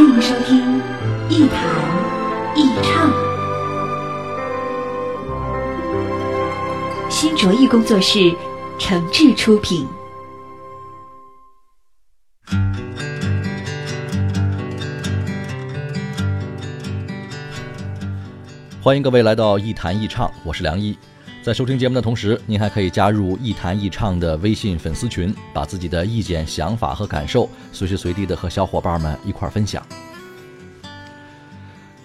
欢迎收听一谈一唱，新卓艺工作室诚挚出品。欢迎各位来到一谈一唱，我是梁一。在收听节目的同时，您还可以加入一谈一唱的微信粉丝群，把自己的意见、想法和感受随时随地的和小伙伴们一块儿分享。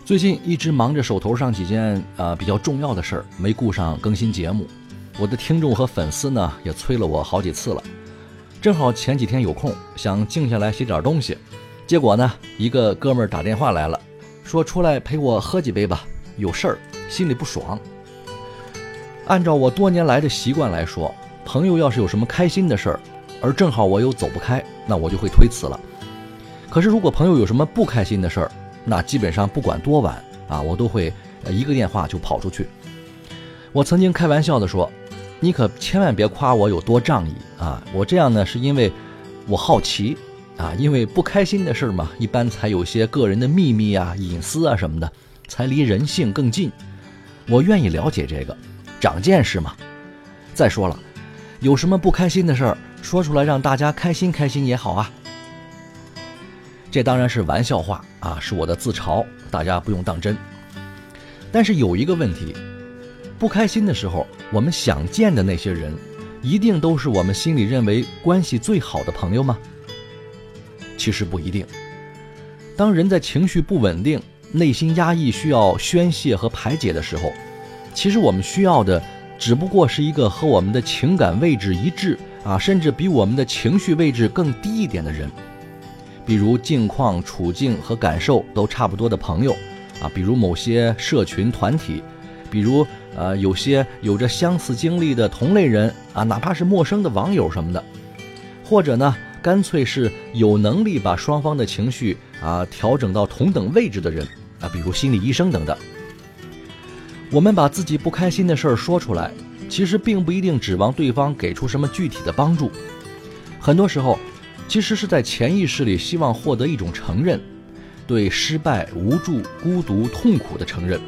最近一直忙着手头上几件呃比较重要的事儿，没顾上更新节目。我的听众和粉丝呢也催了我好几次了。正好前几天有空，想静下来写点东西，结果呢一个哥们儿打电话来了，说出来陪我喝几杯吧。有事儿，心里不爽。按照我多年来的习惯来说，朋友要是有什么开心的事儿，而正好我又走不开，那我就会推辞了。可是如果朋友有什么不开心的事儿，那基本上不管多晚啊，我都会一个电话就跑出去。我曾经开玩笑的说：“你可千万别夸我有多仗义啊！我这样呢，是因为我好奇啊，因为不开心的事儿嘛，一般才有些个人的秘密啊、隐私啊什么的。”才离人性更近，我愿意了解这个，长见识嘛。再说了，有什么不开心的事儿，说出来让大家开心开心也好啊。这当然是玩笑话啊，是我的自嘲，大家不用当真。但是有一个问题，不开心的时候，我们想见的那些人，一定都是我们心里认为关系最好的朋友吗？其实不一定。当人在情绪不稳定。内心压抑需要宣泄和排解的时候，其实我们需要的只不过是一个和我们的情感位置一致啊，甚至比我们的情绪位置更低一点的人，比如境况、处境和感受都差不多的朋友啊，比如某些社群团体，比如呃有些有着相似经历的同类人啊，哪怕是陌生的网友什么的，或者呢，干脆是有能力把双方的情绪啊调整到同等位置的人。啊，比如心理医生等等。我们把自己不开心的事儿说出来，其实并不一定指望对方给出什么具体的帮助。很多时候，其实是在潜意识里希望获得一种承认，对失败、无助、孤独、痛苦的承认。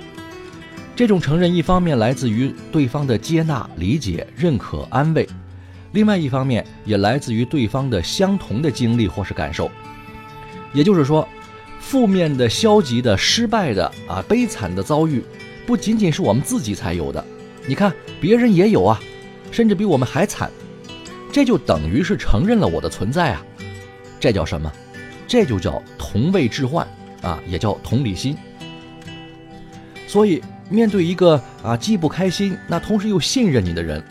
这种承认一方面来自于对方的接纳、理解、认可、安慰，另外一方面也来自于对方的相同的经历或是感受。也就是说。负面的、消极的、失败的啊，悲惨的遭遇，不仅仅是我们自己才有的。你看，别人也有啊，甚至比我们还惨。这就等于是承认了我的存在啊。这叫什么？这就叫同位置换啊，也叫同理心。所以，面对一个啊既不开心，那同时又信任你的人，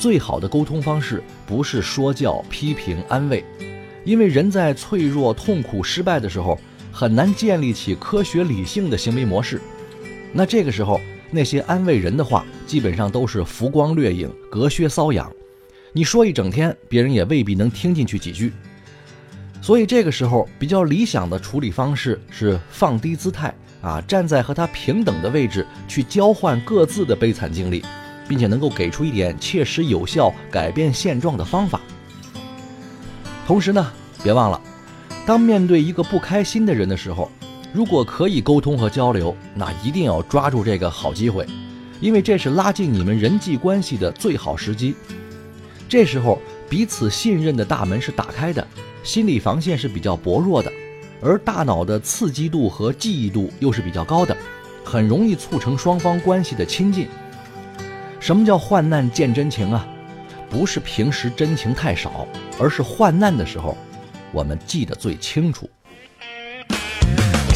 最好的沟通方式不是说教、批评、安慰，因为人在脆弱、痛苦、失败的时候。很难建立起科学理性的行为模式，那这个时候那些安慰人的话，基本上都是浮光掠影、隔靴搔痒。你说一整天，别人也未必能听进去几句。所以这个时候比较理想的处理方式是放低姿态啊，站在和他平等的位置去交换各自的悲惨经历，并且能够给出一点切实有效改变现状的方法。同时呢，别忘了。当面对一个不开心的人的时候，如果可以沟通和交流，那一定要抓住这个好机会，因为这是拉近你们人际关系的最好时机。这时候彼此信任的大门是打开的，心理防线是比较薄弱的，而大脑的刺激度和记忆度又是比较高的，很容易促成双方关系的亲近。什么叫患难见真情啊？不是平时真情太少，而是患难的时候。我们记得最清楚。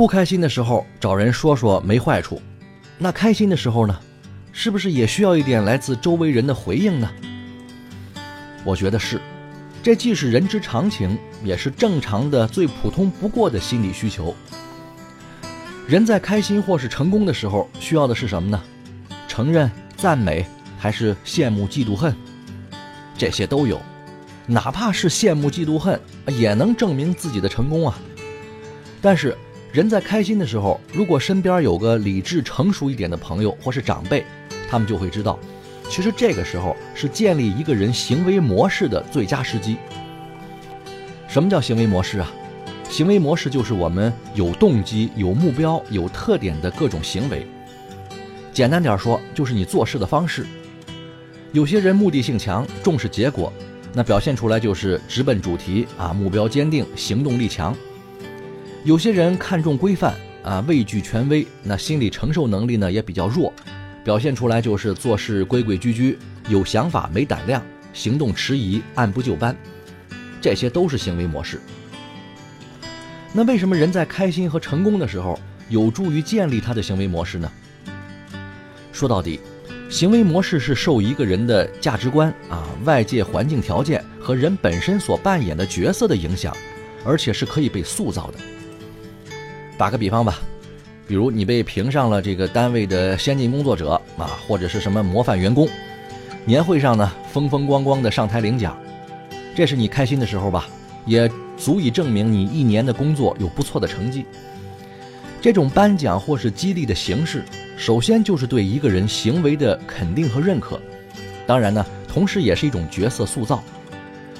不开心的时候找人说说没坏处，那开心的时候呢，是不是也需要一点来自周围人的回应呢？我觉得是，这既是人之常情，也是正常的、最普通不过的心理需求。人在开心或是成功的时候，需要的是什么呢？承认、赞美，还是羡慕、嫉妒、恨？这些都有，哪怕是羡慕、嫉妒、恨，也能证明自己的成功啊。但是。人在开心的时候，如果身边有个理智成熟一点的朋友或是长辈，他们就会知道，其实这个时候是建立一个人行为模式的最佳时机。什么叫行为模式啊？行为模式就是我们有动机、有目标、有特点的各种行为。简单点说，就是你做事的方式。有些人目的性强，重视结果，那表现出来就是直奔主题啊，目标坚定，行动力强。有些人看重规范啊，畏惧权威，那心理承受能力呢也比较弱，表现出来就是做事规规矩矩，有想法没胆量，行动迟疑，按部就班，这些都是行为模式。那为什么人在开心和成功的时候有助于建立他的行为模式呢？说到底，行为模式是受一个人的价值观啊、外界环境条件和人本身所扮演的角色的影响，而且是可以被塑造的。打个比方吧，比如你被评上了这个单位的先进工作者啊，或者是什么模范员工，年会上呢风风光光的上台领奖，这是你开心的时候吧？也足以证明你一年的工作有不错的成绩。这种颁奖或是激励的形式，首先就是对一个人行为的肯定和认可，当然呢，同时也是一种角色塑造。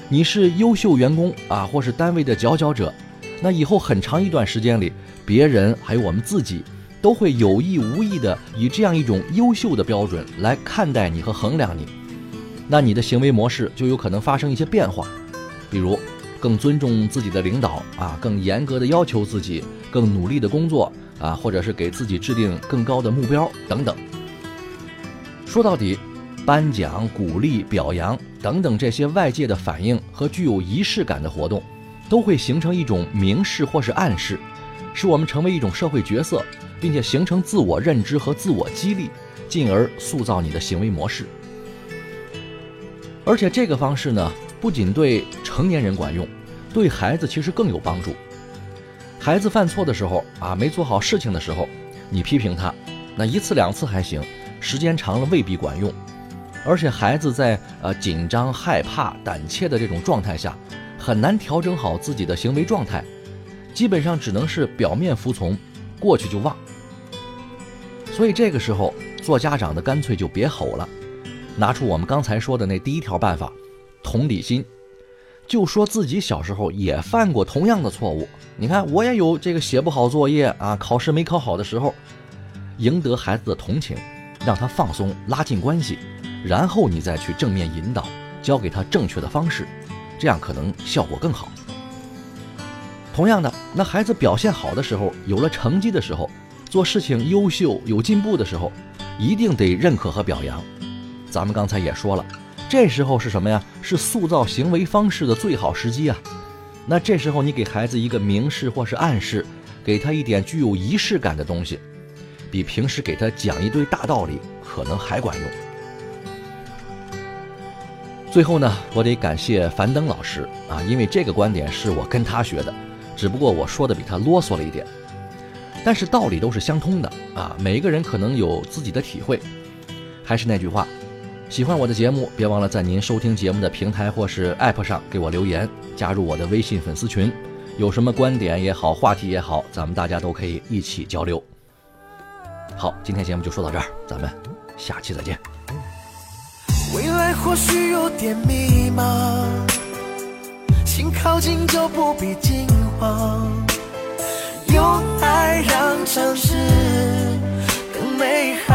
你是优秀员工啊，或是单位的佼佼者，那以后很长一段时间里。别人还有我们自己，都会有意无意的以这样一种优秀的标准来看待你和衡量你，那你的行为模式就有可能发生一些变化，比如更尊重自己的领导啊，更严格的要求自己，更努力的工作啊，或者是给自己制定更高的目标等等。说到底，颁奖、鼓励、表扬等等这些外界的反应和具有仪式感的活动，都会形成一种明示或是暗示。使我们成为一种社会角色，并且形成自我认知和自我激励，进而塑造你的行为模式。而且这个方式呢，不仅对成年人管用，对孩子其实更有帮助。孩子犯错的时候啊，没做好事情的时候，你批评他，那一次两次还行，时间长了未必管用。而且孩子在呃紧张、害怕、胆怯的这种状态下，很难调整好自己的行为状态。基本上只能是表面服从，过去就忘。所以这个时候做家长的干脆就别吼了，拿出我们刚才说的那第一条办法，同理心，就说自己小时候也犯过同样的错误。你看我也有这个写不好作业啊，考试没考好的时候，赢得孩子的同情，让他放松，拉近关系，然后你再去正面引导，教给他正确的方式，这样可能效果更好。同样的，那孩子表现好的时候，有了成绩的时候，做事情优秀有进步的时候，一定得认可和表扬。咱们刚才也说了，这时候是什么呀？是塑造行为方式的最好时机啊。那这时候你给孩子一个明示或是暗示，给他一点具有仪式感的东西，比平时给他讲一堆大道理可能还管用。最后呢，我得感谢樊登老师啊，因为这个观点是我跟他学的。只不过我说的比他啰嗦了一点，但是道理都是相通的啊！每一个人可能有自己的体会。还是那句话，喜欢我的节目，别忘了在您收听节目的平台或是 App 上给我留言，加入我的微信粉丝群。有什么观点也好，话题也好，咱们大家都可以一起交流。好，今天节目就说到这儿，咱们下期再见。或许有点迷茫，心靠近就不必惊慌。用爱让城市更美好。